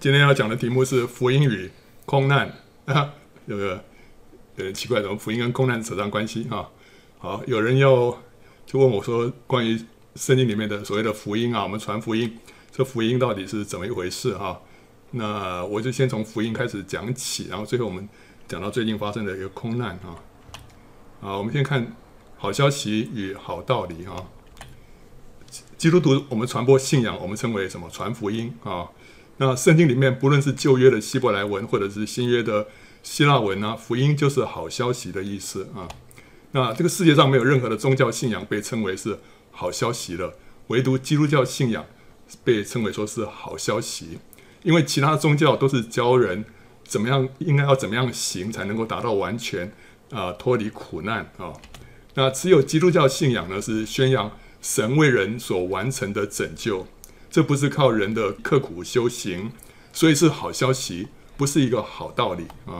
今天要讲的题目是福音与空难啊，这个有点奇怪，怎么福音跟空难扯上关系啊？好，有人要就问我说，关于圣经里面的所谓的福音啊，我们传福音，这福音到底是怎么一回事哈、啊？那我就先从福音开始讲起，然后最后我们讲到最近发生的一个空难啊。啊，我们先看好消息与好道理啊。基督徒我们传播信仰，我们称为什么？传福音啊。那圣经里面，不论是旧约的希伯来文，或者是新约的希腊文啊，福音就是好消息的意思啊。那这个世界上没有任何的宗教信仰被称为是好消息的，唯独基督教信仰被称为说是好消息，因为其他宗教都是教人怎么样，应该要怎么样行才能够达到完全啊，脱离苦难啊。那只有基督教信仰呢，是宣扬神为人所完成的拯救。这不是靠人的刻苦修行，所以是好消息，不是一个好道理啊。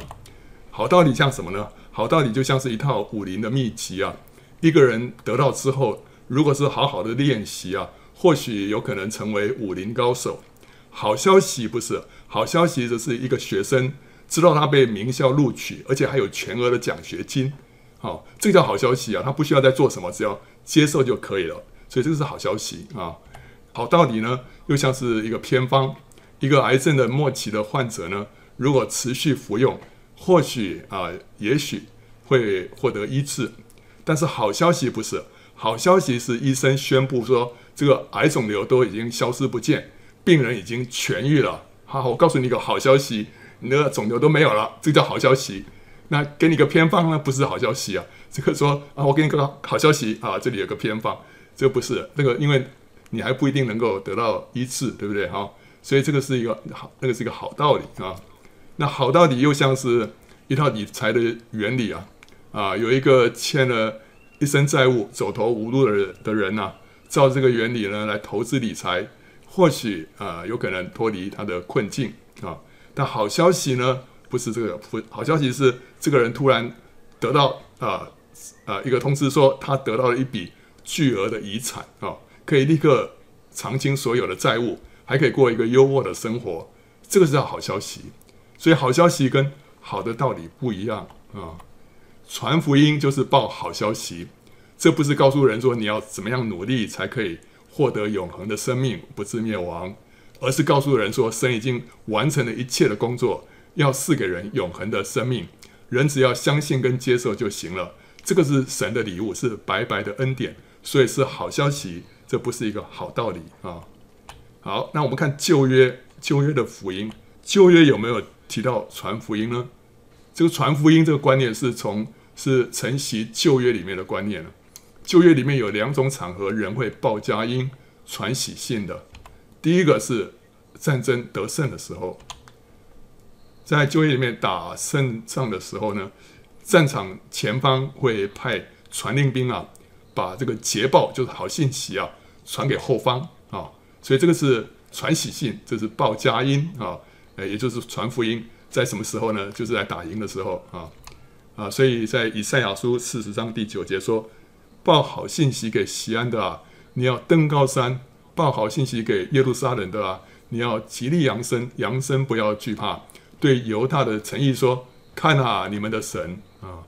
好道理像什么呢？好道理就像是一套武林的秘籍啊。一个人得到之后，如果是好好的练习啊，或许有可能成为武林高手。好消息不是好消息，则是一个学生知道他被名校录取，而且还有全额的奖学金。好，这叫好消息啊。他不需要再做什么，只要接受就可以了。所以这个是好消息啊。好道理呢，又像是一个偏方。一个癌症的末期的患者呢，如果持续服用，或许啊、也许会获得医治。但是好消息不是，好消息是医生宣布说，这个癌肿瘤都已经消失不见，病人已经痊愈了。好，我告诉你一个好消息，你的肿瘤都没有了，这叫好消息。那给你个偏方呢，不是好消息啊。这个说啊，我给你个好消息啊，这里有个偏方，这个不是那个，因为。你还不一定能够得到医治，对不对？哈，所以这个是一个好，那个是一个好道理啊。那好道理又像是一套理财的原理啊啊，有一个欠了一身债务、走投无路的人的人呐、照这个原理呢来投资理财，或许啊有可能脱离他的困境啊。但好消息呢，不是这个，好消息是这个人突然得到啊啊一个通知说他得到了一笔巨额的遗产啊。可以立刻偿清所有的债务，还可以过一个优渥的生活，这个是叫好消息。所以好消息跟好的道理不一样啊。传福音就是报好消息，这不是告诉人说你要怎么样努力才可以获得永恒的生命，不致灭亡，而是告诉人说神已经完成了一切的工作，要赐给人永恒的生命，人只要相信跟接受就行了。这个是神的礼物，是白白的恩典，所以是好消息。这不是一个好道理啊！好，那我们看旧约，旧约的福音，旧约有没有提到传福音呢？这个传福音这个观念是从是承袭旧约里面的观念了。旧约里面有两种场合人会报佳音、传喜信的。第一个是战争得胜的时候，在旧约里面打胜仗的时候呢，战场前方会派传令兵啊，把这个捷报就是好信息啊。传给后方啊，所以这个是传喜信，这是报佳音啊，呃，也就是传福音，在什么时候呢？就是在打赢的时候啊啊，所以在以赛亚书四十章第九节说：“报好信息给西安的啊，你要登高山；报好信息给耶路撒冷的啊，你要极力扬声，扬声不要惧怕。对犹大的诚意说：看啊，你们的神啊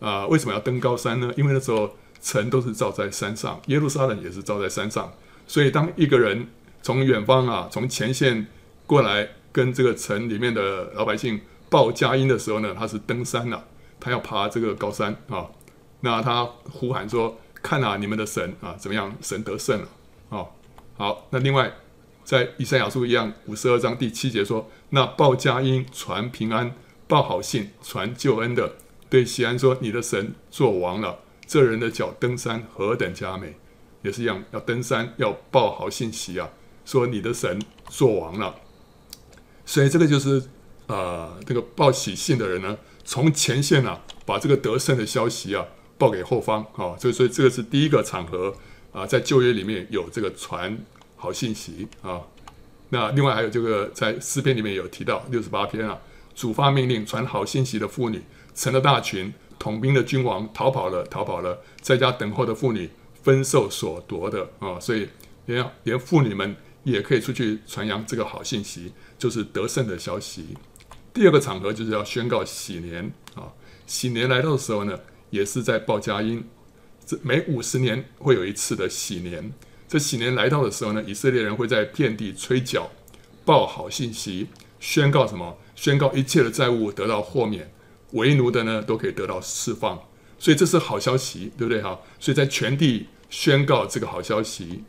啊！为什么要登高山呢？因为那时候。”城都是造在山上，耶路撒冷也是造在山上，所以当一个人从远方啊，从前线过来跟这个城里面的老百姓报佳音的时候呢，他是登山了，他要爬这个高山啊，那他呼喊说：“看啊，你们的神啊，怎么样？神得胜了啊！”好，那另外在以赛亚书一样五十二章第七节说：“那报佳音、传平安、报好信、传救恩的，对西安说：你的神作王了。”这人的脚登山何等佳美，也是一样，要登山要报好信息啊，说你的神作王了。所以这个就是呃，这个报喜信的人呢，从前线啊，把这个得胜的消息啊报给后方啊。所以，所以这个是第一个场合啊，在旧约里面有这个传好信息啊。那另外还有这个在诗篇里面有提到六十八篇啊，主发命令传好信息的妇女成了大群。统兵的君王逃跑了，逃跑了，在家等候的妇女分受所夺的啊，所以连连妇女们也可以出去传扬这个好信息，就是得胜的消息。第二个场合就是要宣告喜年啊，喜年来到的时候呢，也是在报佳音。这每五十年会有一次的喜年，这喜年来到的时候呢，以色列人会在遍地吹角，报好信息，宣告什么？宣告一切的债务得到豁免，为奴的呢都可以得到释放。所以这是好消息，对不对？哈，所以在全地宣告这个好消息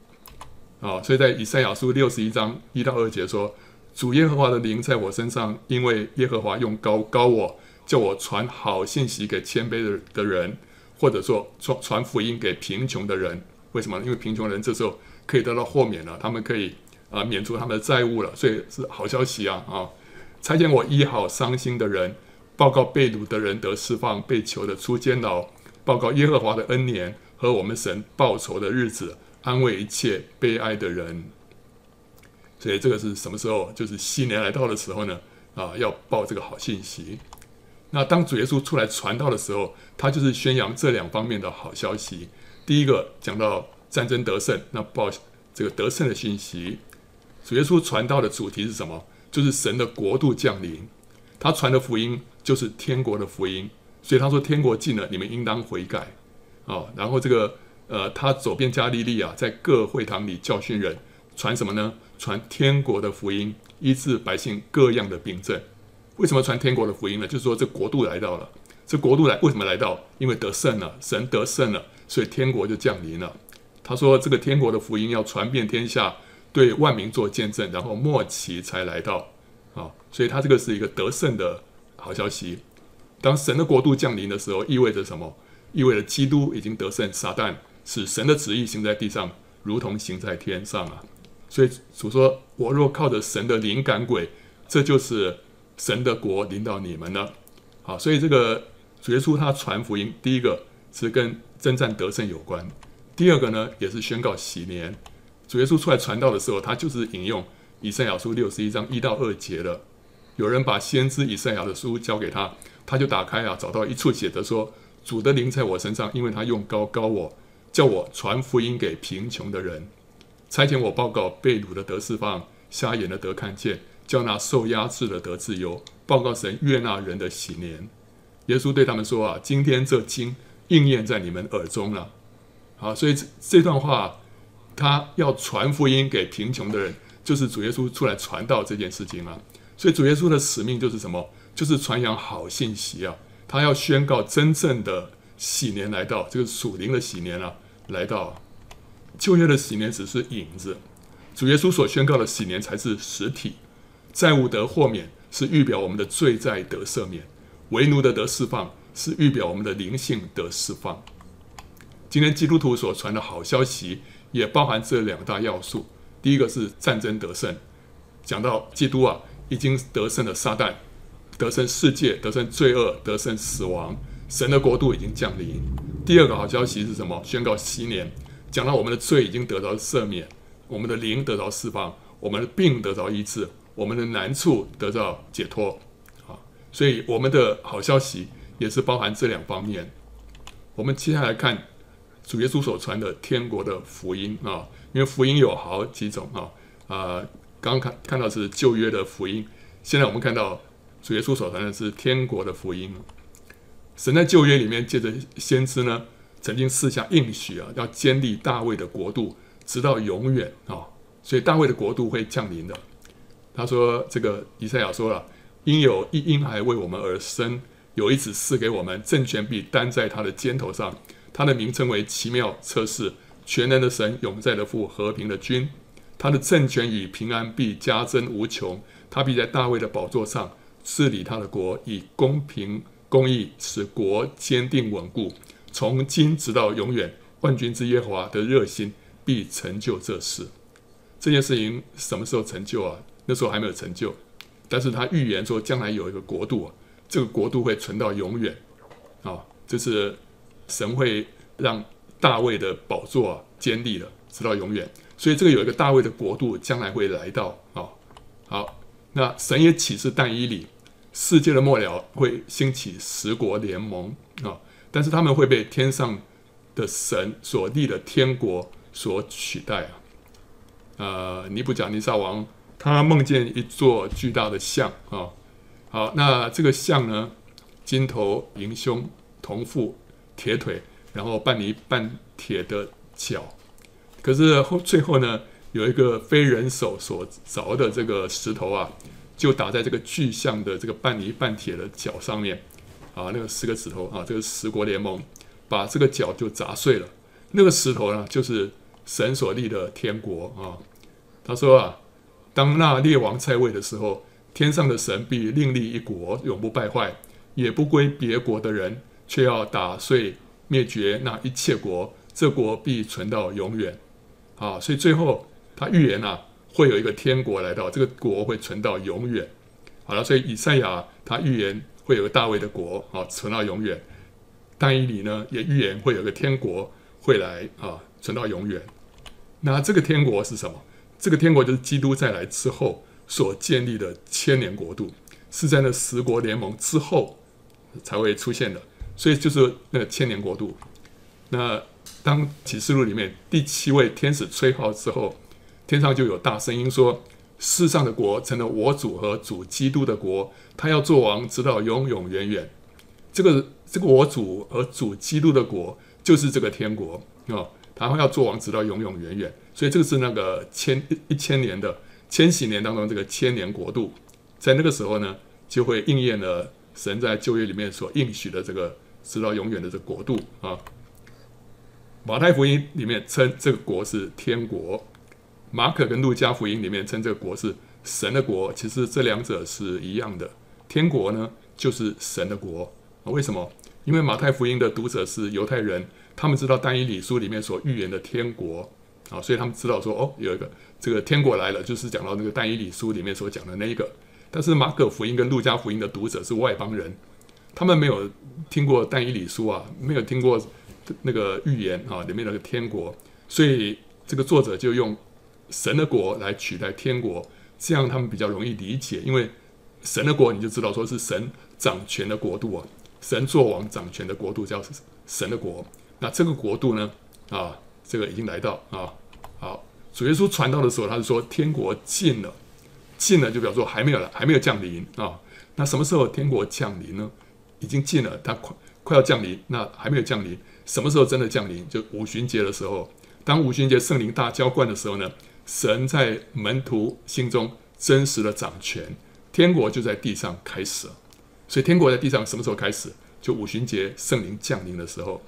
啊。所以在以赛亚书六十一章一到二节说。主耶和华的灵在我身上，因为耶和华用高高我，叫我传好信息给谦卑的的人，或者说传传福音给贫穷的人。为什么？因为贫穷人这时候可以得到豁免了，他们可以啊、免除他们的债务了，所以是好消息啊啊！差遣我医好伤心的人，报告被掳的人得释放，被囚的出监牢，报告耶和华的恩年和我们神报仇的日子，安慰一切悲哀的人。所以这个是什么时候？就是新年来到的时候呢，啊，要报这个好信息。那当主耶稣出来传道的时候，他就是宣扬这两方面的好消息。第一个讲到战争得胜，那报这个得胜的信息。主耶稣传道的主题是什么？就是神的国度降临。他传的福音就是天国的福音。所以他说：“天国近了，你们应当悔改。”啊，然后这个呃，他走遍加利利啊，在各会堂里教训人，传什么呢？传天国的福音，医治百姓各样的病症。为什么传天国的福音呢？就是说，这国度来到了。这国度来为什么来到？因为得胜了，神得胜了，所以天国就降临了。他说，这个天国的福音要传遍天下，对万民做见证，然后末期才来到。啊，所以他这个是一个得胜的好消息。当神的国度降临的时候，意味着什么？意味着基督已经得胜撒旦，使神的旨意行在地上，如同行在天上啊。所以主说：“我若靠着神的灵感鬼，这就是神的国领导你们了。”好，所以这个主耶稣他传福音，第一个是跟征战得胜有关；第二个呢，也是宣告喜年。主耶稣出来传道的时候，他就是引用以赛亚书六十一章一到二节的。有人把先知以赛亚的书交给他，他就打开啊，找到一处写的说：“主的灵在我身上，因为他用膏膏我，叫我传福音给贫穷的人。”差遣我报告被掳的得释放，瞎眼的得看见，叫那受压制的得自由，报告神悦纳人的喜年。耶稣对他们说：“啊，今天这经应验在你们耳中了。”好，所以这这段话，他要传福音给贫穷的人，就是主耶稣出来传道这件事情啊。所以主耶稣的使命就是什么？就是传扬好信息啊！他要宣告真正的喜年来到，这个属灵的喜年啊，来到。旧约的喜年只是影子，主耶稣所宣告的喜年才是实体。债务得豁免是预表我们的罪债得赦免，为奴的得释放是预表我们的灵性得释放。今天基督徒所传的好消息也包含这两大要素。第一个是战争得胜，讲到基督啊已经得胜了撒旦，得胜世界，得胜罪恶，得胜死亡，神的国度已经降临。第二个好消息是什么？宣告新年。讲到我们的罪已经得到赦免，我们的灵得到释放，我们的病得到医治，我们的难处得到解脱，啊，所以我们的好消息也是包含这两方面。我们接下来看主耶稣所传的天国的福音啊，因为福音有好几种啊，啊，刚看看到是旧约的福音，现在我们看到主耶稣所传的是天国的福音。神在旧约里面借着先知呢。曾经赐下应许啊，要建立大卫的国度，直到永远啊，所以大卫的国度会降临的。他说：“这个以赛亚说了，因有一婴孩为我们而生，有一子赐给我们，政权必担在他的肩头上。他的名称为奇妙、测试、全能的神、永在的父、和平的君。他的政权与平安必加增无穷。他必在大卫的宝座上治理他的国，以公平公义使国坚定稳固。”从今直到永远，万军之耶和华的热心必成就这事。这件事情什么时候成就啊？那时候还没有成就，但是他预言说将来有一个国度啊，这个国度会存到永远啊，这是神会让大卫的宝座啊坚立了，直到永远。所以这个有一个大卫的国度将来会来到啊。好，那神也启示但以理，世界的末了会兴起十国联盟啊。但是他们会被天上的神所立的天国所取代啊！呃，尼布甲尼撒王他梦见一座巨大的像啊、好，那这个像呢，金头银胸铜腹铁腿，然后半泥半铁的脚，可是后最后呢，有一个非人手所凿的这个石头啊，就打在这个巨像的这个半泥半铁的脚上面啊，那个十个指头啊，这个十国联盟把这个脚就砸碎了。那个石头呢，就是神所立的天国啊。他说啊，当那列王在位的时候，天上的神必另立一国，永不败坏，也不归别国的人，却要打碎灭绝那一切国，这国必存到永远。啊，所以最后他预言啊，会有一个天国来到，这个国会存到永远。好了，所以以赛亚他预言会有个大卫的国啊，存到永远。但以理呢，也预言会有个天国。会来啊，存到永远。那这个天国是什么？这个天国就是基督再来之后所建立的千年国度，是在那十国联盟之后才会出现的。所以就是那个千年国度。那当启示录里面第七位天使吹号之后，天上就有大声音说：“世上的国成了我主和主基督的国，他要做王，直到永永远远。”这个这个我主和主基督的国。就是这个天国啊，他会要做王，直到永永远远。所以这个是那个千一千年的千禧年当中这个千年国度，在那个时候呢，就会应验了神在旧约里面所应许的这个直到永远的这个国度啊。马太福音里面称这个国是天国，马可跟路加福音里面称这个国是神的国。其实这两者是一样的，天国呢就是神的国。为什么？因为马太福音的读者是犹太人，他们知道但以理书里面所预言的天国啊，所以他们知道说哦，有一个这个天国来了，就是讲到那个但以理书里面所讲的那一个。但是马可福音跟路加福音的读者是外邦人，他们没有听过但以理书啊，没有听过那个预言啊里面那个天国，所以这个作者就用神的国来取代天国，这样他们比较容易理解。因为神的国你就知道说是神掌权的国度啊。神作王掌权的国度叫神的国，那这个国度呢？啊，这个已经来到啊。好，主耶稣传道的时候，他是说天国近了，近了就表示说还没有了，还没有降临啊。那什么时候天国降临呢？已经近了，它快快要降临，那还没有降临，什么时候真的降临？就五旬节的时候，当五旬节圣灵大浇灌的时候呢，神在门徒心中真实的掌权，天国就在地上开始了。所以天国在地上什么时候开始？就五旬节圣灵降临的时候，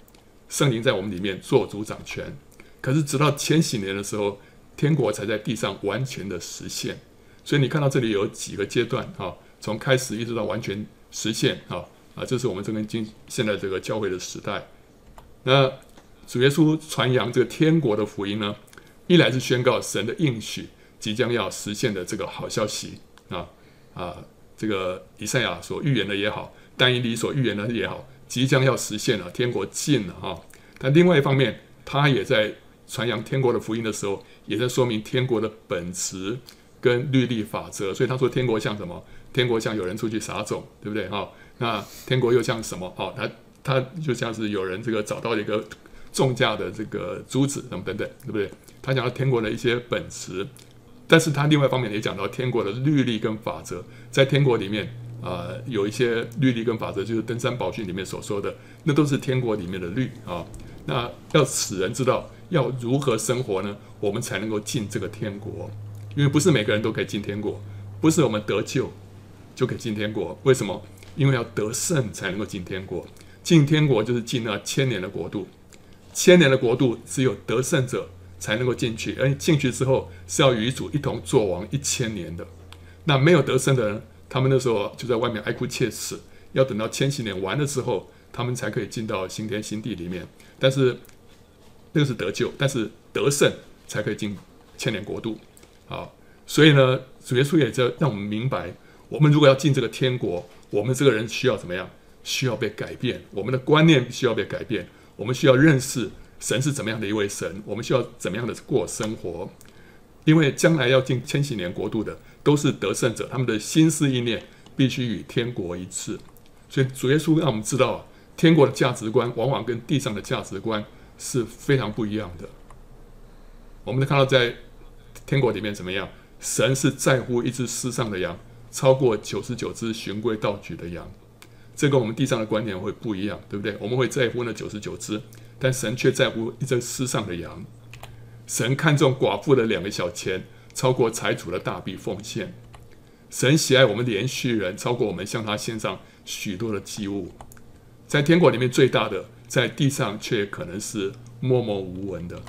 圣灵在我们里面做主掌权。可是直到千禧年的时候，天国才在地上完全的实现。所以你看到这里有几个阶段啊，从开始一直到完全实现啊啊，这是我们这个今现在这个教会的时代。那主耶稣传扬这个天国的福音呢，一来是宣告神的应许即将要实现的这个好消息啊啊。这个以赛亚所预言的也好，但以理所预言的也好，即将要实现了，天国近了哈。但另外一方面，他也在传扬天国的福音的时候，也在说明天国的本质跟律例法则。所以他说，天国像什么？天国像有人出去撒种，对不对哈？那天国又像什么？哦，他他就像是有人这个找到一个重价的这个珠子，什么等等，对不对？他讲到天国的一些本质。但是他另外一方面也讲到天国的律例跟法则，在天国里面啊、呃，有一些律例跟法则，就是登山宝训里面所说的，那都是天国里面的律啊。那要使人知道要如何生活呢？我们才能够进这个天国，因为不是每个人都可以进天国，不是我们得救就可以进天国。为什么？因为要得胜才能够进天国。进天国就是进那千年的国度，千年的国度只有得胜者。才能够进去，而进去之后是要与主一同作王一千年的。那没有得胜的人，他们那时候就在外面哀哭切齿，要等到千禧年完了之后，他们才可以进到新天新地里面。但是那个是得救，但是得胜才可以进千年国度。好，所以呢，主耶稣也在让我们明白，我们如果要进这个天国，我们这个人需要怎么样？需要被改变，我们的观念需要被改变，我们需要认识。神是怎么样的一位神？我们需要怎么样的过生活？因为将来要进千禧年国度的都是得胜者，他们的心思意念必须与天国一致。所以主耶稣让我们知道，天国的价值观往往跟地上的价值观是非常不一样的。我们能看到在天国里面怎么样？神是在乎一只失丧的羊，超过九十九只循规蹈矩的羊。这跟我们地上的观点会不一样，对不对？我们会在乎那九十九只，但神却在乎一只失丧的羊。神看重寡妇的两个小钱，超过财主的大笔奉献。神喜爱我们连续人，超过我们向他献上许多的祭物。在天国里面最大的，在地上却可能是默默无闻的。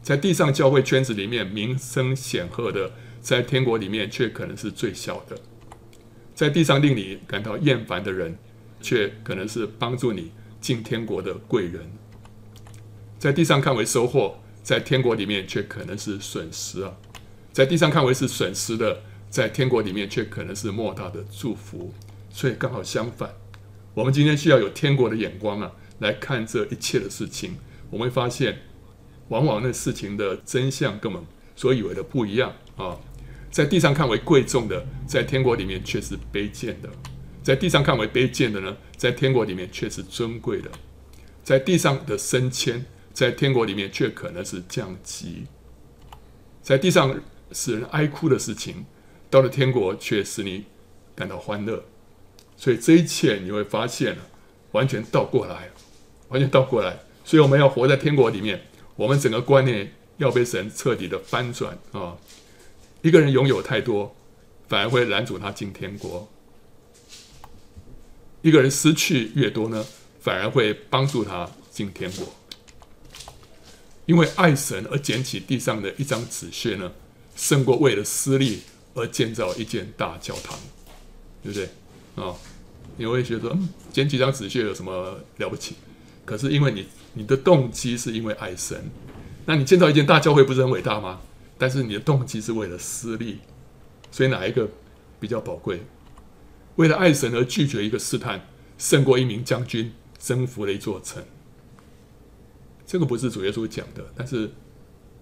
在地上教会圈子里面名声显赫的。在天国里面，却可能是最小的；在地上令你感到厌烦的人，却可能是帮助你进天国的贵人。在地上看为收获，在天国里面却可能是损失啊！在地上看为是损失的，在天国里面却可能是莫大的祝福。所以刚好相反，我们今天需要有天国的眼光啊，来看这一切的事情。我们会发现，往往那事情的真相跟我们所以为的不一样啊。在地上看为贵重的，在天国里面却是卑贱的；在地上看为卑贱的呢，在天国里面却是尊贵的；在地上的升迁，在天国里面却可能是降级；在地上使人哀哭的事情，到了天国却使你感到欢乐。所以这一切你会发现，完全倒过来，完全倒过来。所以我们要活在天国里面，我们整个观念要被神彻底的翻转啊！一个人拥有太多，反而会拦阻他进天国；一个人失去越多呢，反而会帮助他进天国。因为爱神而捡起地上的一张纸屑呢，胜过为了私利而建造一间大教堂，对不对？啊、你会觉得，捡几张纸屑有什么了不起？可是因为你你的动机是因为爱神，那你建造一间大教会不是很伟大吗？但是你的动机是为了私利，所以哪一个比较宝贵？为了爱神而拒绝一个试探，胜过一名将军征服了一座城。这个不是主耶稣讲的，但是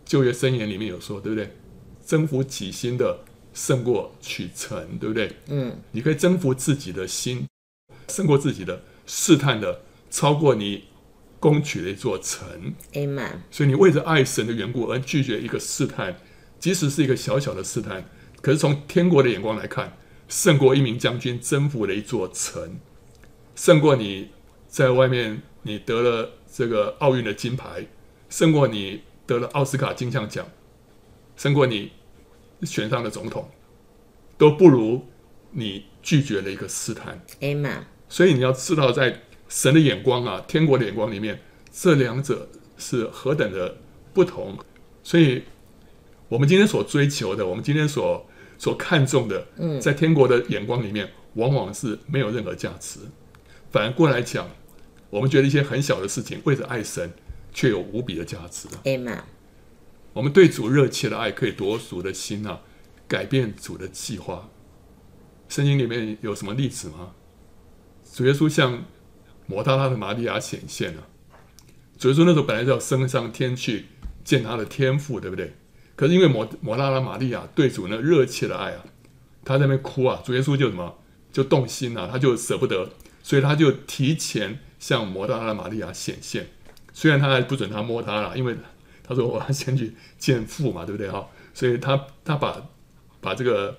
旧约箴言里面有说，对不对？征服己心的胜过取城，对不对？嗯，你可以征服自己的心，胜过自己的试探的，超过你。攻取了一座城，Amen。所以你为着爱神的缘故而拒绝一个试探，即使是一个小小的试探，可是从天国的眼光来看，胜过一名将军征服了一座城，胜过你在外面你得了这个奥运的金牌，胜过你得了奥斯卡金像奖，胜过你选上了总统，都不如你拒绝了一个试探，Amen。所以你要知道在。神的眼光啊，天国的眼光里面，这两者是何等的不同。所以，我们今天所追求的，我们今天所所看重的，在天国的眼光里面，往往是没有任何价值。反而过来讲，我们觉得一些很小的事情，为着爱神，却有无比的价值。Amen。我们对主热切的爱，可以夺主的心啊，改变主的计划。圣经里面有什么例子吗？主耶稣向抹大拉的玛利亚显现了，所以说那时候本来就要升上天去见他的天父，对不对？可是因为抹抹大拉玛利亚对主那热切的爱啊，他在那边哭啊，主耶稣就什么就动心了，他就舍不得，所以他就提前向抹大拉玛利亚显现。虽然他还不准他摸他了，因为他说我要先去见父嘛，对不对哈？所以他他把把这个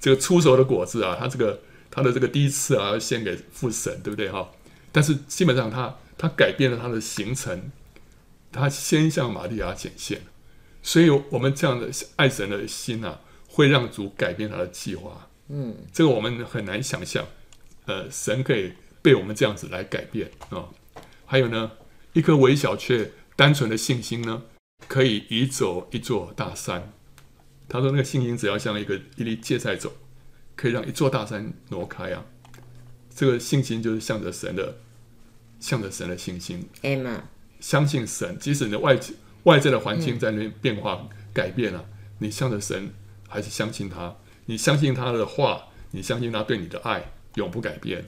这个初熟的果子啊，他这个他的这个第一次啊，献给父神，对不对哈？但是基本上他，他改变了他的行程，他先向玛利亚显现，所以我们这样的爱神的心啊，会让主改变他的计划。嗯，这个我们很难想象，呃，神可以被我们这样子来改变啊、还有呢，一颗微小却单纯的信心呢，可以移走一座大山。他说，那个信心只要像一个一粒芥菜种，可以让一座大山挪开啊。这个信心就是向着神的。向着神的信心。相信神，即使你的外外在的环境在那边变化改变了，你向着神还是相信他。你相信他的话，你相信他对你的爱永不改变。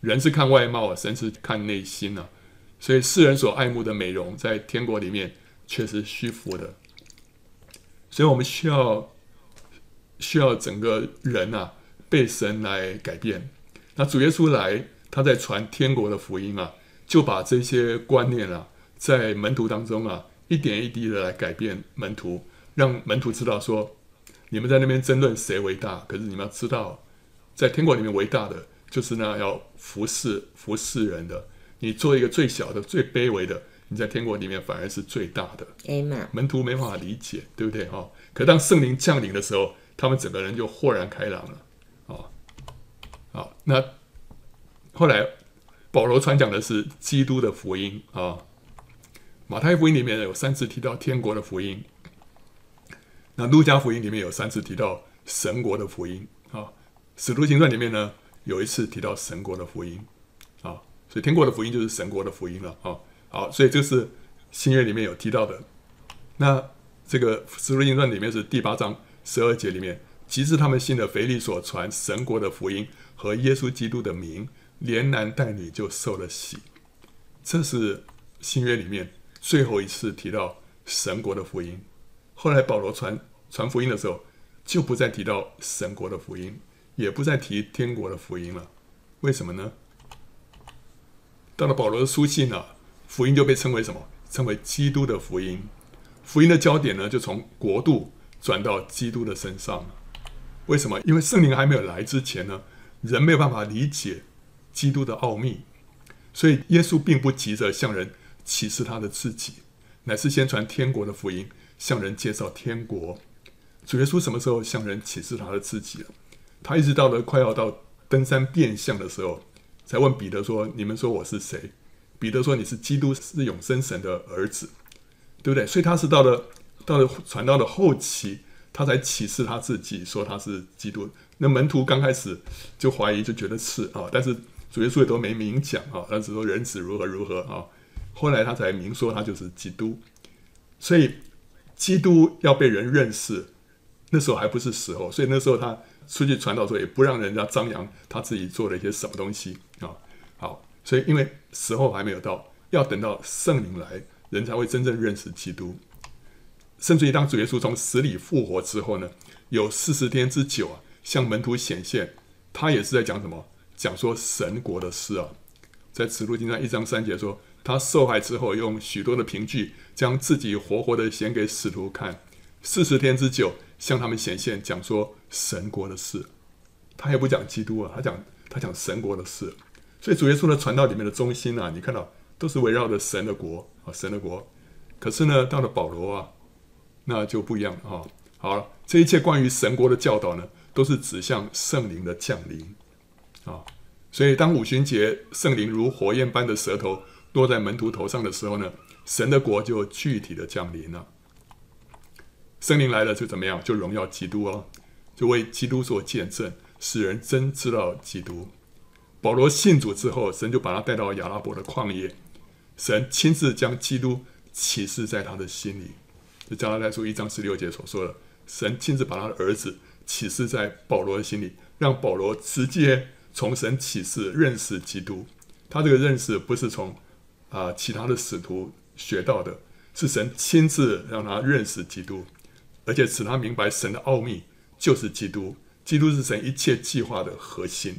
人是看外貌啊，神是看内心啊。所以世人所爱慕的美容，在天国里面却是虚浮的。所以我们需要需要整个人啊被神来改变。那主耶稣来。他在传天国的福音啊，就把这些观念啊，在门徒当中啊，一点一滴的来改变门徒，让门徒知道说，你们在那边争论谁为大，可是你们要知道，在天国里面为大的就是那要服侍服侍人的。你做一个最小的、最卑微的，你在天国里面反而是最大的。Amen。门徒没办法理解，对不对？哈，可当圣灵降临的时候，他们整个人就豁然开朗了。啊，好，那后来保罗传讲的是基督的福音啊。马太福音里面有三次提到天国的福音，那路加福音里面有三次提到神国的福音啊。使徒行传里面呢，有一次提到神国的福音啊。所以天国的福音就是神国的福音了啊。好，所以这是新约里面有提到的。那这个使徒行传里面是第八章十二节里面，即是他们信的腓力所传神国的福音和耶稣基督的名，连男带女就受了洗。这是新约里面。最后一次提到神国的福音，后来保罗传传福音的时候，就不再提到神国的福音，也不再提天国的福音了。为什么呢？到了保罗的书信呢、福音就被称为什么？称为基督的福音。福音的焦点呢，就从国度转到基督的身上。为什么？因为圣灵还没有来之前呢，人没有办法理解基督的奥秘，所以耶稣并不急着向人。启示他的自己，乃是先传天国的福音，向人介绍天国。主耶稣什么时候向人启示他的自己了？他一直到了快要到登山变相的时候，才问彼得说：“你们说我是谁？”彼得说：“你是基督，是永生神的儿子，对不对？”所以他是到了到了传道的后期，他才启示他自己，说他是基督。那门徒刚开始就怀疑，就觉得是啊，但是主耶稣也都没明讲啊，他只说人子如何如何啊。后来他才明说他就是基督，所以基督要被人认识，那时候还不是时候，所以那时候他出去传道的时候也不让人家张扬他自己做了一些什么东西啊。好，所以因为时候还没有到，要等到圣灵来，人才会真正认识基督。甚至于当主耶稣从死里复活之后呢，有四十天之久啊，向门徒显现，他也是在讲什么？讲说神国的事啊，在使徒经上一章三节说。他受害之后，用许多的凭据，将自己活活的显给使徒看，四十天之久，向他们显现，讲说神国的事。他也不讲基督啊，他讲他讲神国的事。所以主耶稣的传道里面的中心啊，你看到都是围绕着神的国啊，神的国。可是呢，到了保罗啊，那就不一样了啊。好了，这一切关于神国的教导呢，都是指向圣灵的降临啊。所以当五旬节，圣灵如火焰般的舌头。落在门徒头上的时候呢，神的国就具体的降临了。圣灵来了就怎么样？就荣耀基督哦，就为基督做见证，使人真知道基督。保罗信主之后，神就把他带到亚拉伯的旷野，神亲自将基督启示在他的心里。就加拉太书一章十六节所说的，神亲自把他的儿子启示在保罗的心里，让保罗直接从神启示认识基督。他这个认识不是从啊，其他的使徒学到的是神亲自让他认识基督，而且使他明白神的奥秘就是基督。基督是神一切计划的核心。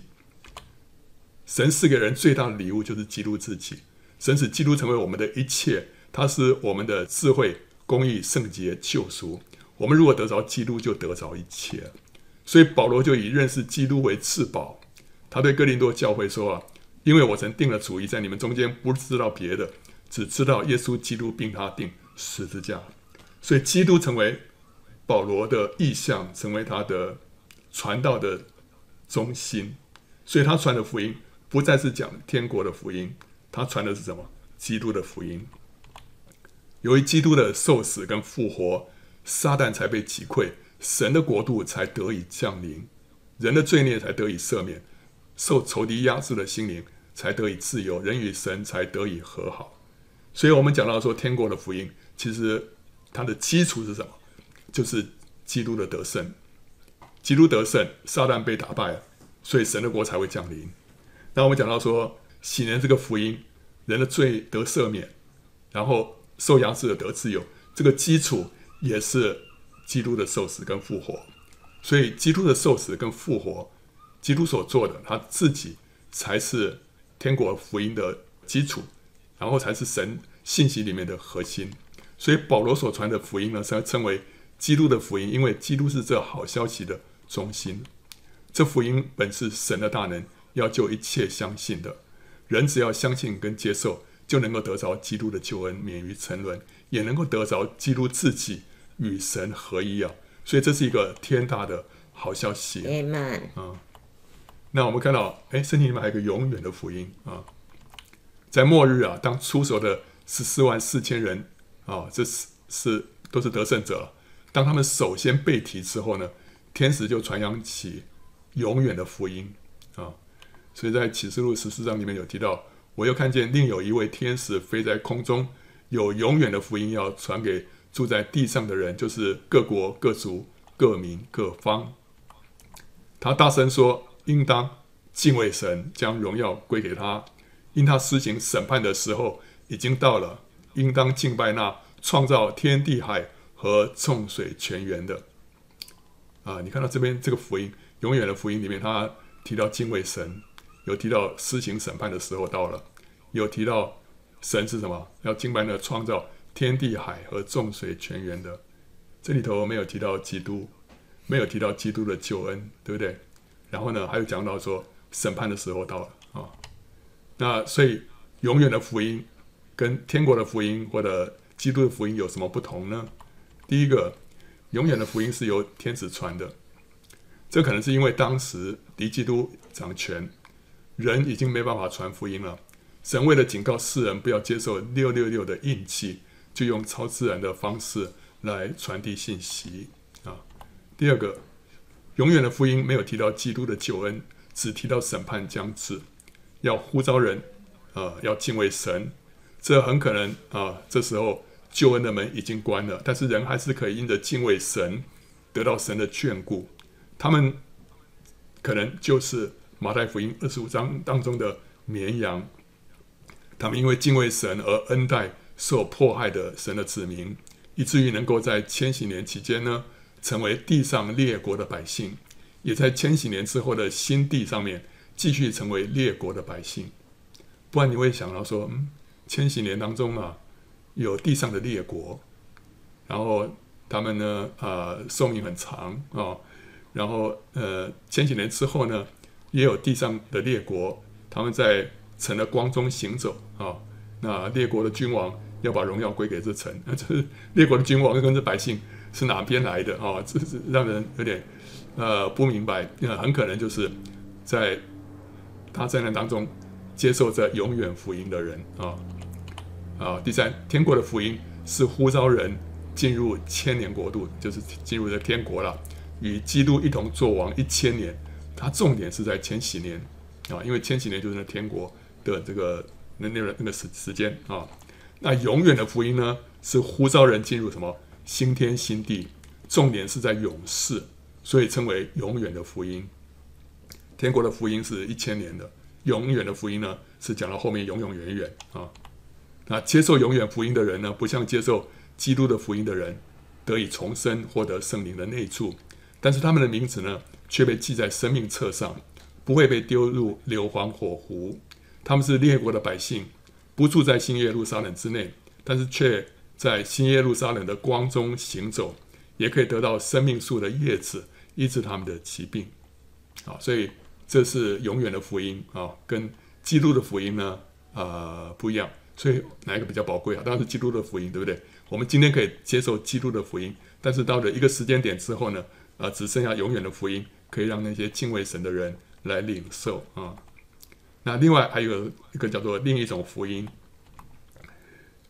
神赐给人最大的礼物就是基督自己。神使基督成为我们的一切，他是我们的智慧、公义、圣洁、救赎。我们如果得着基督，就得着一切。所以保罗就以认识基督为至宝。他对哥林多教会说啊。因为我曾定了主意，在你们中间不知道别的，只知道耶稣基督并他钉十字架，所以基督成为保罗的意象，成为他的传道的中心。所以他传的福音不再是讲天国的福音，他传的是什么？基督的福音。由于基督的受死跟复活，撒旦才被击溃，神的国度才得以降临，人的罪孽才得以赦免，受仇敌压制的心灵。才得以自由，人与神才得以和好。所以，我们讲到说，天国的福音，其实它的基础是什么？就是基督的得胜。基督得胜，撒旦被打败了，所以神的国才会降临。那我们讲到说，喜年这个福音，人的罪得赦免，然后受压制的得自由，这个基础也是基督的受死跟复活。所以，基督的受死跟复活，基督所做的，他自己才是。天国福音的基础，然后才是神信息里面的核心。所以保罗所传的福音呢，才称为基督的福音，因为基督是这好消息的中心。这福音本是神的大能，要救一切相信的人。只要相信跟接受，就能够得着基督的救恩，免于沉沦，也能够得着基督自己与神合一啊！所以这是一个天大的好消息。Amen。那我们看到，哎，圣经里面还有一个永远的福音啊，在末日啊，当出手的十四万四千人啊，这是是都是得胜者了。当他们首先被提之后呢，天使就传扬起永远的福音啊。所以在启示录十四章里面有提到，我又看见另有一位天使飞在空中，有永远的福音要传给住在地上的人，就是各国、各族、各民、各方。他大声说：“应当敬畏神，将荣耀归给他，因他施行审判的时候已经到了。应当敬拜那创造天地海和众水泉源的。”啊，你看到这边这个福音，永远的福音里面，他提到敬畏神，有提到施行审判的时候到了，有提到神是什么？要敬拜那创造。天地海和众水泉源的，这里头没有提到基督，没有提到基督的救恩，对不对？然后呢，还有讲到说审判的时候到了啊、那所以永远的福音跟天国的福音或者基督的福音有什么不同呢？第一个，永远的福音是由天使传的，这可能是因为当时敌基督掌权，人已经没办法传福音了。神为了警告世人不要接受六六六的印记。就用超自然的方式来传递信息啊。第二个，永远的福音没有提到基督的救恩，只提到审判将至，要呼召人啊，要敬畏神。这很可能啊，这时候救恩的门已经关了，但是人还是可以因着敬畏神，得到神的眷顾。他们可能就是马太福音二十五章当中的绵羊，他们因为敬畏神而恩待。受迫害的神的子民，以至于能够在千禧年期间呢，成为地上列国的百姓，也在千禧年之后的新地上面继续成为列国的百姓。不然你会想到说，嗯，千禧年当中啊，有地上的列国，然后他们呢，呃，寿命很长啊，然后呃，千禧年之后呢，也有地上的列国，他们在成了光中行走啊，那列国的君王。要把荣耀归给这城，那 这列国的君王跟这百姓是哪边来的啊？这是让人有点呃不明白。那很可能就是在他灾难当中接受着永远福音的人啊啊。第三，天国的福音是呼召人进入千年国度，就是进入这天国了，与基督一同作王一千年。它重点是在千禧年啊，因为千禧年就是那天国的这个那那个那个时时间啊。那永远的福音呢，是呼召人进入什么新天新地，重点是在永世，所以称为永远的福音。天国的福音是一千年的，永远的福音呢，是讲到后面永永远远啊。那接受永远福音的人呢，不像接受基督的福音的人得以重生，获得圣灵的内住，但是他们的名字呢，却被记在生命册上，不会被丢入硫磺火湖。他们是列国的百姓。不住在新耶路撒冷之内，但是却在新耶路撒冷的光中行走，也可以得到生命树的叶子，医治他们的疾病。啊，所以这是永远的福音啊，跟基督的福音呢，呃，不一样。所以哪一个比较宝贵啊？当然是基督的福音，对不对？我们今天可以接受基督的福音，但是到了一个时间点之后呢，呃，只剩下永远的福音，可以让那些敬畏神的人来领受啊。那另外还有一个叫做另一种福音，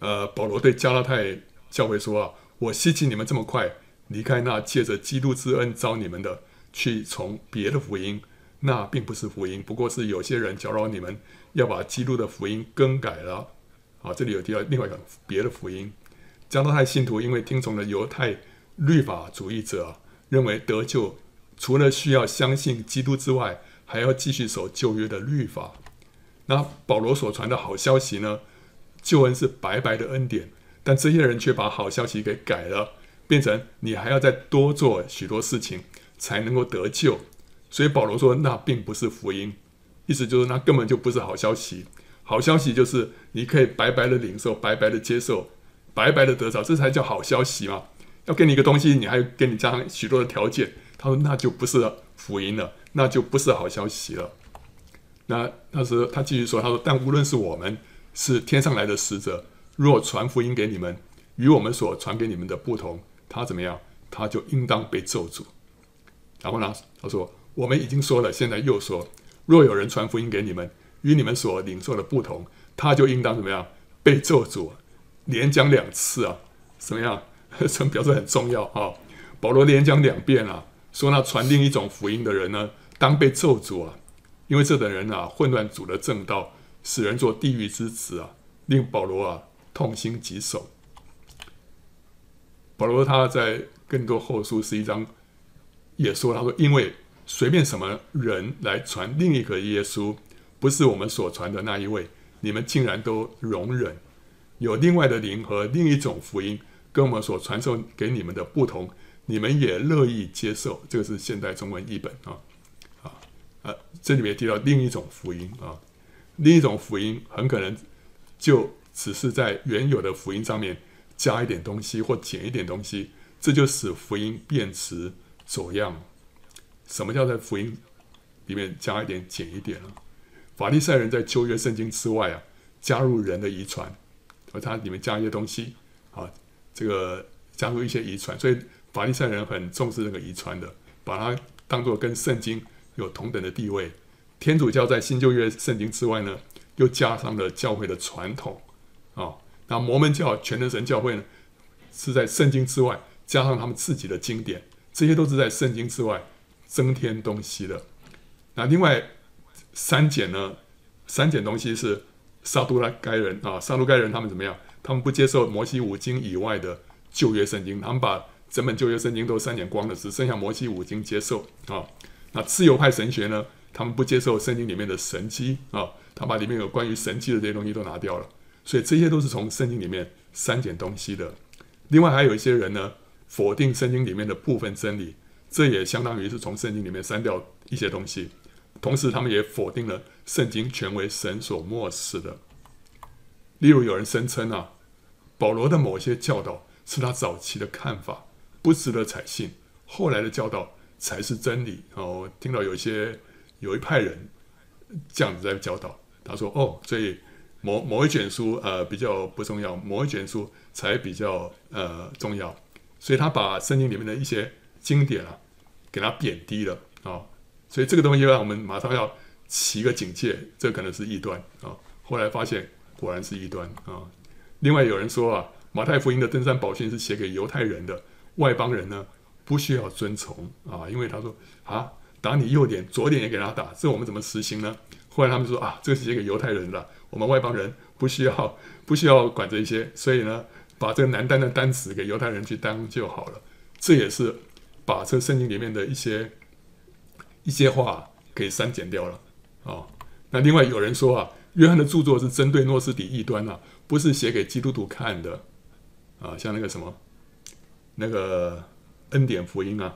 呃，保罗对加拉太教会说啊，我希冀你们这么快离开那借着基督之恩招你们的，去从别的福音，那并不是福音，不过是有些人搅扰你们，要把基督的福音更改了。好，这里有提到另外一个别的福音，加拉太信徒因为听从了犹太律法主义者，认为得救除了需要相信基督之外，还要继续守旧约的律法。那保罗所传的好消息呢？救恩是白白的恩典，但这些人却把好消息给改了，变成你还要再多做许多事情才能够得救。所以保罗说，那并不是福音，意思就是那根本就不是好消息。好消息就是你可以白白的领受，白白的接受，白白的得着，这才叫好消息嘛。要给你一个东西，你还给你加上许多的条件。他说那就不是福音了，那就不是好消息了。那那时他继续说，他说但无论是我们是天上来的使者，若传福音给你们，与我们所传给你们的不同，他怎么样？他就应当被咒诅。然后呢，他说我们已经说了，现在又说，若有人传福音给你们，与你们所领受的不同，他就应当怎么样？被咒诅。连讲两次啊，怎么样？这表示很重要啊。保罗连讲两遍啊，说那传另一种福音的人呢，当被咒诅啊，因为这等人啊，混乱主的正道，使人做地狱之子啊，令保罗啊痛心疾首。保罗他在更多后书十一章也说，他说因为随便什么人来传另一个耶稣，不是我们所传的那一位，你们竟然都容忍。有另外的灵和另一种福音，跟我们所传授给你们的不同，你们也乐意接受。这个是现代中文译本啊，啊啊，这里面提到另一种福音啊，另一种福音很可能就只是在原有的福音上面加一点东西或减一点东西，这就使福音变质走样。什么叫在福音里面加一点减一点呢？法利赛人在旧约圣经之外啊，加入人的遗传。和它里面加一些东西，啊，这个加入一些遗传，所以法利赛人很重视这个遗传的，把它当做跟圣经有同等的地位。天主教在新旧约圣经之外呢，又加上了教会的传统，啊，那摩门教全能神教会呢，是在圣经之外加上他们自己的经典，这些都是在圣经之外增添东西的。那另外删减呢，删减东西是。撒都拉该人啊，撒都该人他们怎么样？他们不接受摩西五经以外的旧约圣经，他们把整本旧约圣经都删减光了，只剩下摩西五经接受啊。那自由派神学呢？他们不接受圣经里面的神迹啊，他把里面有关于神迹的这些东西都拿掉了。所以这些都是从圣经里面删减东西的。另外还有一些人呢，否定圣经里面的部分真理，这也相当于是从圣经里面删掉一些东西。同时，他们也否定了圣经全为神所默示的。例如，有人声称啊，保罗的某些教导是他早期的看法，不值得采信；后来的教导才是真理。哦，听到有些有一派人这样子在教导，他说：“哦，所以某某一卷书呃比较不重要，某一卷书才比较呃重要。”所以他把圣经里面的一些经典啊，给他贬低了啊。所以这个东西让我们马上要起一个警戒，这可能是异端啊。后来发现果然是异端啊。另外有人说啊，马太福音的登山宝训是写给犹太人的，外邦人呢不需要遵从啊，因为他说啊，打你右点，左点也给他打，这我们怎么实行呢？后来他们说啊，这个是写给犹太人的，我们外邦人不需要 不需要管这些，所以呢，把这个难单的单词给犹太人去当就好了。这也是把这圣经里面的一些。一些话给删减掉了啊、哦。那另外有人说啊，约翰的著作是针对诺斯底异端啊，不是写给基督徒看的啊。像那个什么，那个恩典福音啊，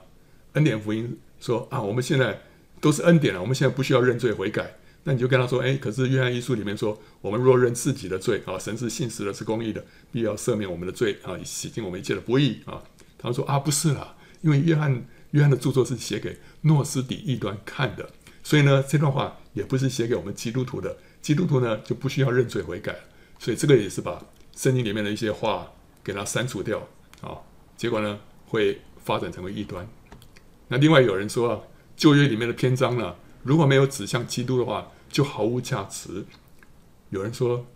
恩典福音说啊，我们现在都是恩典了，我们现在不需要认罪悔改。那你就跟他说，哎，可是约翰一书里面说，我们若认自己的罪啊，神是信实的，是公义的，必要赦免我们的罪啊，洗净我们一切的不义啊。他说啊，不是啦，因为约翰。约翰的著作是写给诺斯底异端看的，所以呢，这段话也不是写给我们基督徒的。基督徒呢就不需要认罪悔改，所以这个也是把圣经里面的一些话给它删除掉啊。结果呢会发展成为异端。那另外有人说啊，旧约里面的篇章呢，如果没有指向基督的话，就毫无价值。有人说，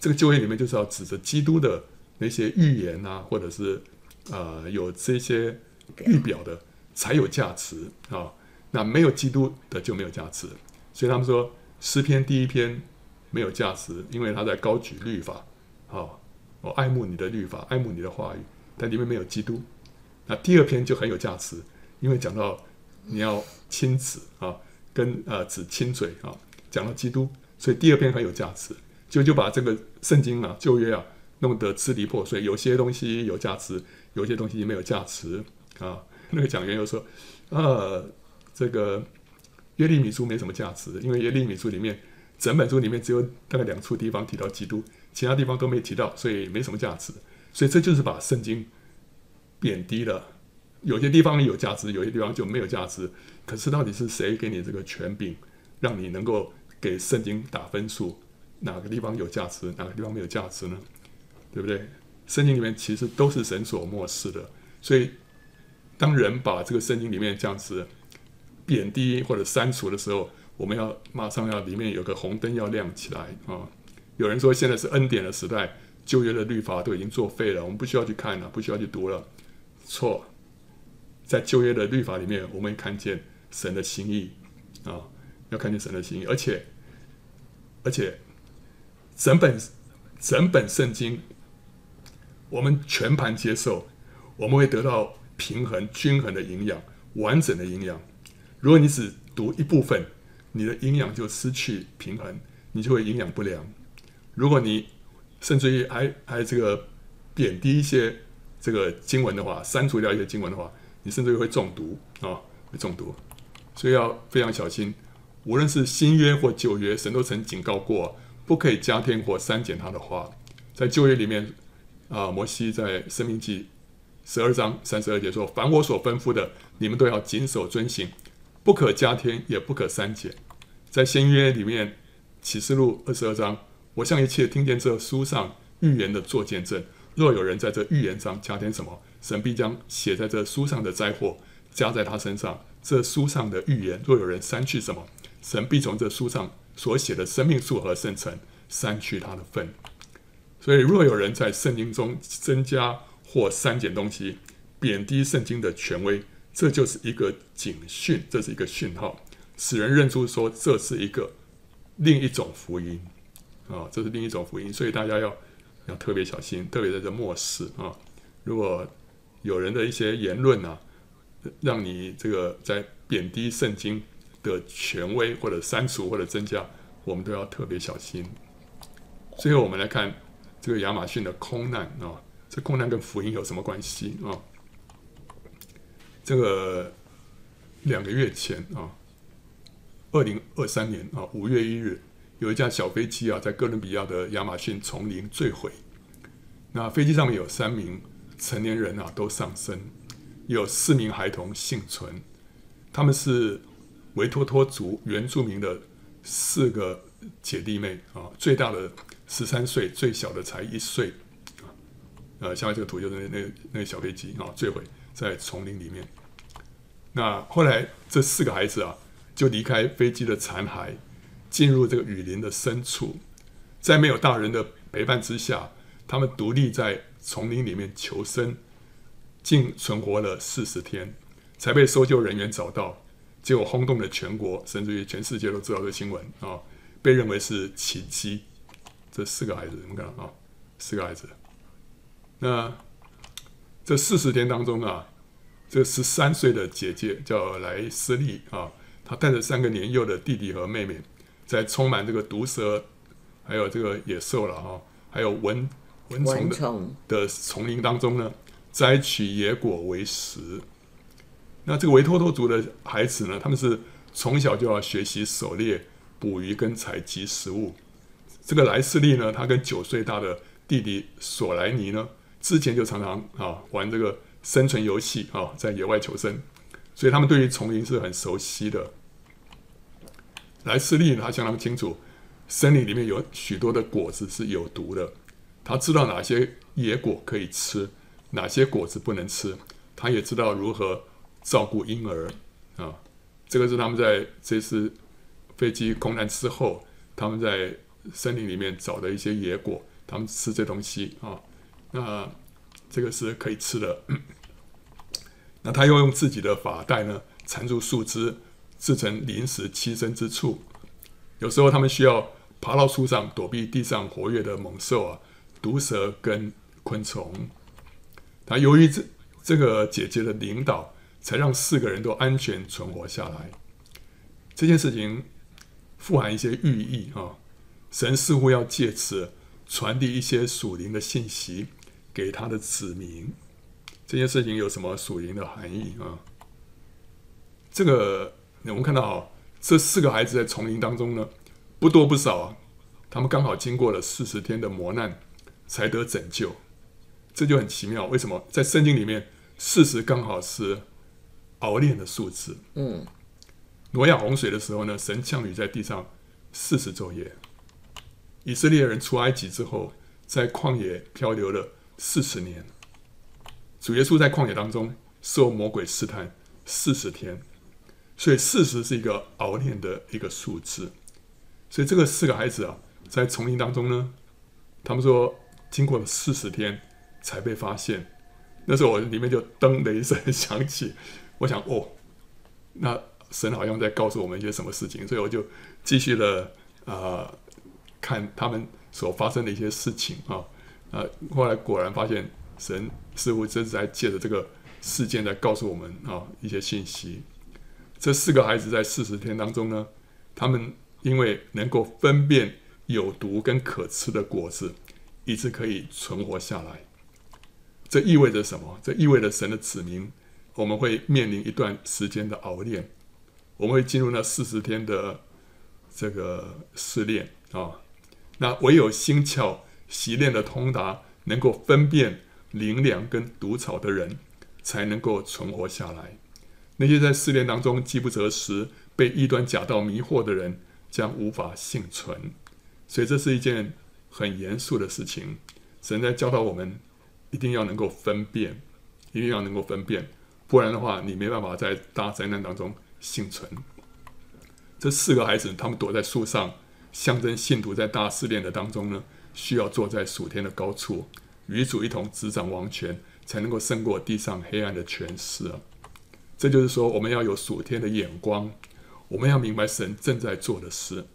这个旧约里面就是要指着基督的那些预言啊，或者是呃有这些预表的。才有价值啊、那没有基督的就没有价值，所以他们说诗篇第一篇没有价值，因为他在高举律法，啊、我爱慕你的律法，爱慕你的话语，但里面没有基督。那第二篇就很有价值，因为讲到你要亲子啊，跟呃子亲嘴啊，讲到基督，所以第二篇很有价值，就就把这个圣经啊旧约啊弄得支离破碎，有些东西有价值，有些东西没有价值啊。那个讲员又说：“呃，这个约利米书没什么价值，因为约利米书里面整本书里面只有大概两处地方提到基督，其他地方都没提到，所以没什么价值。所以这就是把圣经贬低了。有些地方有价值，有些地方就没有价值。可是到底是谁给你这个权柄，让你能够给圣经打分数？哪个地方有价值，哪个地方没有价值呢？对不对？圣经里面其实都是神所默示的。所以，当人把这个圣经里面这样子贬低或者删除的时候，我们要马上要里面有个红灯要亮起来啊！有人说现在是恩典的时代，旧约的律法都已经作废了，我们不需要去看了，不需要去读了。错，在旧约的律法里面，我们看见神的心意啊，要看见神的心意，而且，而且。整本整本圣经，我们全盘接受，我们会得到平衡、均衡的营养、完整的营养。如果你只读一部分，你的营养就失去平衡，你就会营养不良。如果你甚至于还还这个贬低一些这个经文的话，删除掉一些经文的话，你甚至于会中毒啊，会中毒。所以要非常小心，无论是新约或旧约，神都曾警告过。不可以加添或删减他的话，在旧约里面，啊，摩西在申命记十二章三十二节说：“凡我所吩咐的，你们都要谨守遵行，不可加添，也不可删减。”在新约里面，启示录二十二章，我向一切听见这书上预言的做见证，若有人在这预言上加添什么，神必将写在这书上的灾祸加在他身上。这书上的预言，若有人删去什么，神必从这书上。所写的生命树和圣城删去他的份，所以若有人在圣经中增加或删减东西，贬低圣经的权威，这就是一个警讯，这是一个讯号，使人认出说这是一个另一种福音啊，这是另一种福音，所以大家要要特别小心，特别在这末世啊，如果有人的一些言论啊，让你这个在贬低圣经。的权威或者删除或者增加，我们都要特别小心。最后，我们来看这个亚马逊的空难啊，这空难跟福音有什么关系啊？这个两个月前啊，二零二三年啊五月一日，有一架小飞机啊在哥伦比亚的亚马逊丛林坠毁。那飞机上面有三名成年人啊都丧生，有四名孩童幸存，他们是。维托托族原住民的四个姐弟妹啊，最大的十三岁，最小的才一岁啊。呃，下面这个图就是那那那个小飞机啊坠毁在丛林里面。那后来这四个孩子啊，就离开飞机的残骸，进入这个雨林的深处，在没有大人的陪伴之下，他们独立在丛林里面求生，竟存活了四十天，才被搜救人员找到。结果轰动了全国，甚至于全世界都知道这个新闻啊，被认为是奇迹。这四个孩子，你们看啊，四个孩子。那这四十天当中啊，这十三岁的姐姐叫莱斯利啊，她带着三个年幼的弟弟和妹妹，在充满这个毒蛇，还有这个野兽了哈，还有蚊蚊虫的的丛林当中呢，摘取野果为食。那这个维托托族的孩子呢，他们是从小就要学习狩猎、捕鱼跟采集食物。这个莱斯利呢，他跟九岁大的弟弟索莱尼呢，之前就常常啊玩这个生存游戏啊，在野外求生，所以他们对于丛林是很熟悉的。莱斯利他相当清楚，森林里面有许多的果子是有毒的，他知道哪些野果可以吃，哪些果子不能吃，他也知道如何。照顾婴儿啊，这个是他们在这次飞机空难之后，他们在森林里面找的一些野果，他们吃这东西啊。那这个是可以吃的。那他又用自己的发带呢，缠住树枝，制成临时栖身之处。有时候他们需要爬到树上躲避地上活跃的猛兽啊、毒蛇跟昆虫。他由于这这个姐姐的领导。才让四个人都安全存活下来。这件事情富含一些寓意啊，神似乎要借此传递一些属灵的信息给他的子民。这件事情有什么属灵的含义啊？这个我们看到啊，这四个孩子在丛林当中呢，不多不少啊，他们刚好经过了四十天的磨难才得拯救，这就很奇妙。为什么在圣经里面？四十刚好是熬炼的数字。嗯，挪亚洪水的时候呢，神降雨在地上四十昼夜。以色列人出埃及之后，在旷野漂流了四十年。主耶稣在旷野当中受魔鬼试探四十天，所以四十是一个熬炼的一个数字。所以这个四个孩子啊，在丛林当中呢，他们说经过了四十天才被发现。那时候我里面就噔的一声响起，我想哦，那神好像在告诉我们一些什么事情，所以我就继续了啊、呃、看他们所发生的一些事情啊啊，后来果然发现神似乎真是在借着这个事件在告诉我们啊一些信息。这四个孩子在四十天当中呢，他们。因为能够分辨有毒跟可吃的果子，以致可以存活下来。这意味着什么？这意味着神的子民，我们会面临一段时间的熬炼，我们会进入那四十天的这个试炼啊。那唯有心窍、习练的通达，能够分辨灵粮跟毒草的人，才能够存活下来。那些在试炼当中饥不择食、被异端假道迷惑的人，将无法幸存，所以这是一件很严肃的事情。神在教导我们，一定要能够分辨，一定要能够分辨，不然的话，你没办法在大灾难当中幸存。这四个孩子，他们躲在树上，象征信徒在大试炼的当中呢，需要坐在属天的高处，与主一同执掌王权，才能够胜过地上黑暗的权势啊！这就是说，我们要有属天的眼光。我们要明白神正在做的事，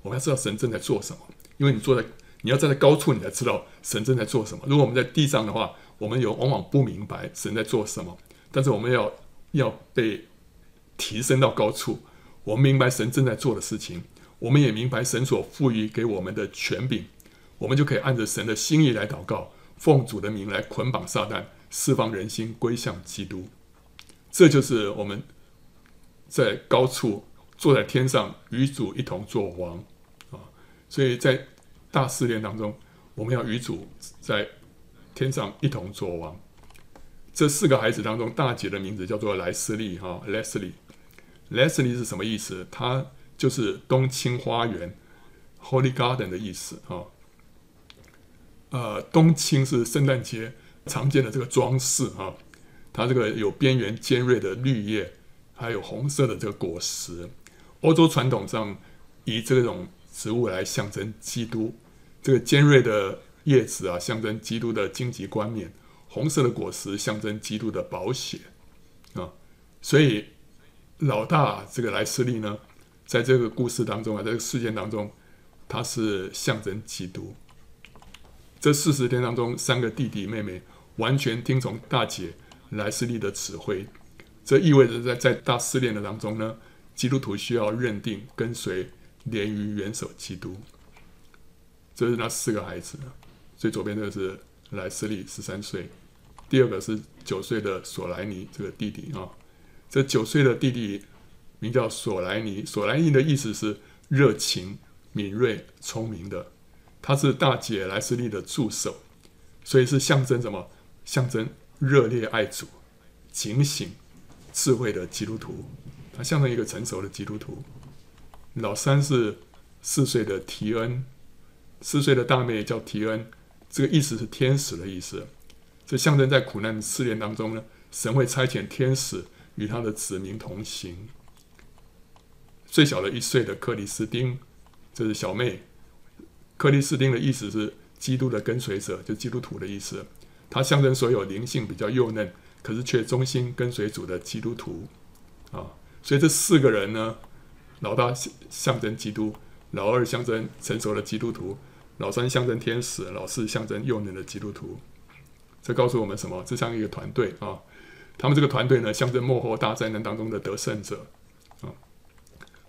我们要知道神正在做什么。因为你坐在，你要站在高处，你才知道神正在做什么。如果我们在地上的话，我们有往往不明白神在做什么。但是我们要要被提升到高处，我们明白神正在做的事情，我们也明白神所赋予给我们的权柄，我们就可以按着神的心意来祷告，奉主的名来捆绑撒旦，释放人心归向基督。这就是我们在高处。坐在天上与主一同作王啊！所以在大试炼当中，我们要与主在天上一同作王。这四个孩子当中，大姐的名字叫做莱斯利哈，Leslie。Leslie 是什么意思？它就是冬青花园 （Holy Garden） 的意思啊。呃，冬青是圣诞节常见的这个装饰啊，它这个有边缘尖锐的绿叶，还有红色的这个果实。欧洲传统上以这种植物来象征基督，这个尖锐的叶子啊，象征基督的荆棘冠冕；红色的果实象征基督的宝血啊。所以老大这个莱斯利呢，在这个故事当中啊，这个事件当中，他是象征基督。这四十天当中，三个弟弟妹妹完全听从大姐莱斯利的指挥，这意味着在在大试炼的当中呢。基督徒需要认定跟随连于元首基督，这是那四个孩子。最左边这个是莱斯利，十三岁；第二个是九岁的索莱尼，这个弟弟啊。这九岁的弟弟名叫索莱尼，索莱尼的意思是热情、敏锐、聪明的。他是大姐莱斯利的助手，所以是象征什么？象征热烈爱主、警醒、智慧的基督徒。他象征一个成熟的基督徒。老三是四岁的提恩，四岁的大妹叫提恩，这个意思是天使的意思。这象征在苦难试炼当中呢，神会差遣天使与他的子民同行。最小的一岁的克里斯丁，这是小妹。克里斯丁的意思是基督的跟随者，就基督徒的意思。它象征所有灵性比较幼嫩，可是却忠心跟随主的基督徒啊。所以这四个人呢，老大象征基督，老二象征成熟的基督徒，老三象征天使，老四象征幼年的基督徒。这告诉我们什么？这像一个团队啊。他们这个团队呢，象征末后大灾难当中的得胜者啊。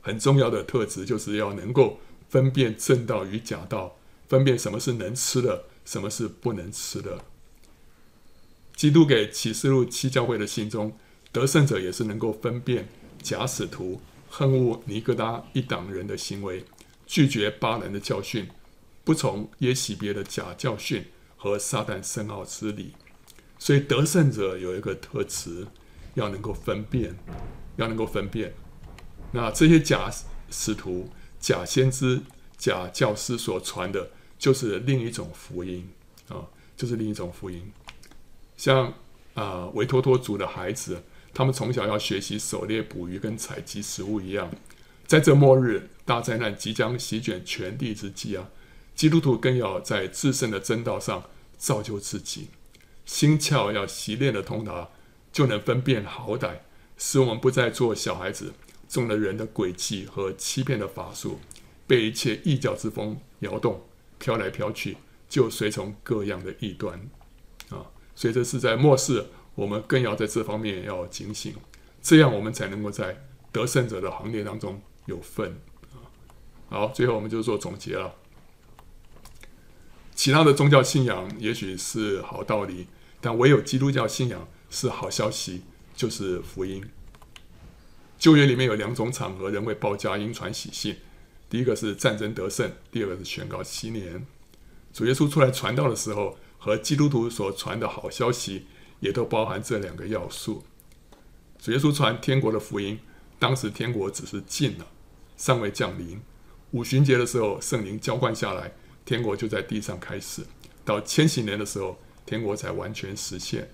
很重要的特质就是要能够分辨正道与假道，分辨什么是能吃的，什么是不能吃的。基督给启示录七教会的信中，得胜者也是能够分辨。假使徒恨恶尼哥底一党人的行为，拒绝巴兰的教训，不从耶洗别的假教训和撒旦深奥之理。所以得胜者有一个特质，要能够分辨，要能够分辨。那这些假使徒、假先知、假教师所传的，就是另一种福音啊，就是另一种福音。像啊，维托托族的孩子，他们从小要学习狩猎、捕鱼跟采集食物一样。在这末日大灾难即将席卷全地之际啊，基督徒更要在自身的真道上造就自己，心窍要习练的通达，就能分辨好歹，使我们不再做小孩子。中了人的诡计和欺骗的法术，被一切异教之风摇动，飘来飘去，就随从各样的异端啊！所以这是在末世，我们更要在这方面要警醒，这样我们才能够在得胜者的行列当中有份啊！好，最后我们就做总结了。其他的宗教信仰也许是好道理，但唯有基督教信仰是好消息，就是福音。旧约里面有两种场合，人为报佳音传喜信。第一个是战争得胜，第二个是宣告新年。主耶稣出来传道的时候，和基督徒所传的好消息，也都包含这两个要素。主耶稣传天国的福音，当时天国只是近了，尚未降临。五旬节的时候，圣灵浇灌下来，天国就在地上开始。到千禧年的时候，天国才完全实现。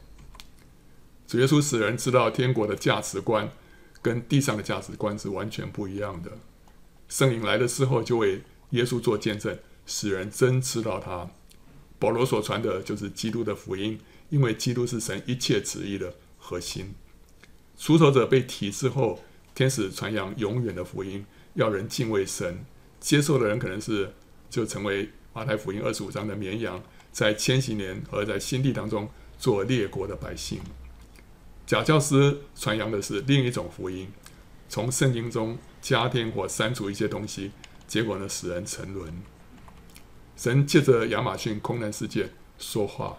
主耶稣使人知道天国的价值观。跟地上的价值观是完全不一样的。圣灵来的时候，就为耶稣做见证，使人真知道他。保罗所传的就是基督的福音，因为基督是神一切旨意的核心。出头者被提之后，天使传扬永远的福音，要人敬畏神。接受的人可能是就成为马太福音二十五章的绵羊，在千禧年和在新地当中做列国的百姓。假教师传扬的是另一种福音，从圣经中加添或删除一些东西，结果呢，使人沉沦。神借着亚马逊空难事件说话。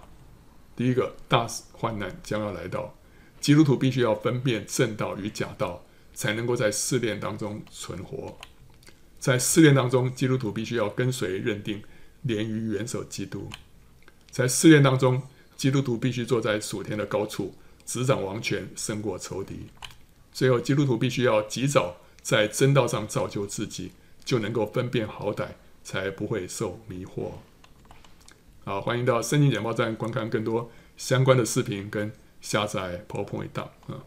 第一个大患难将要来到，基督徒必须要分辨正道与假道，才能够在试炼当中存活。在试炼当中，基督徒必须要跟随认定，连于元首基督。在试炼当中，基督徒必须坐在属天的高处。执掌王权，胜过仇敌。最后，基督徒必须要及早在真道上造就自己，就能够分辨好歹，才不会受迷惑。好，欢迎到圣经简报站观看更多相关的视频跟下载 PowerPoint 档啊。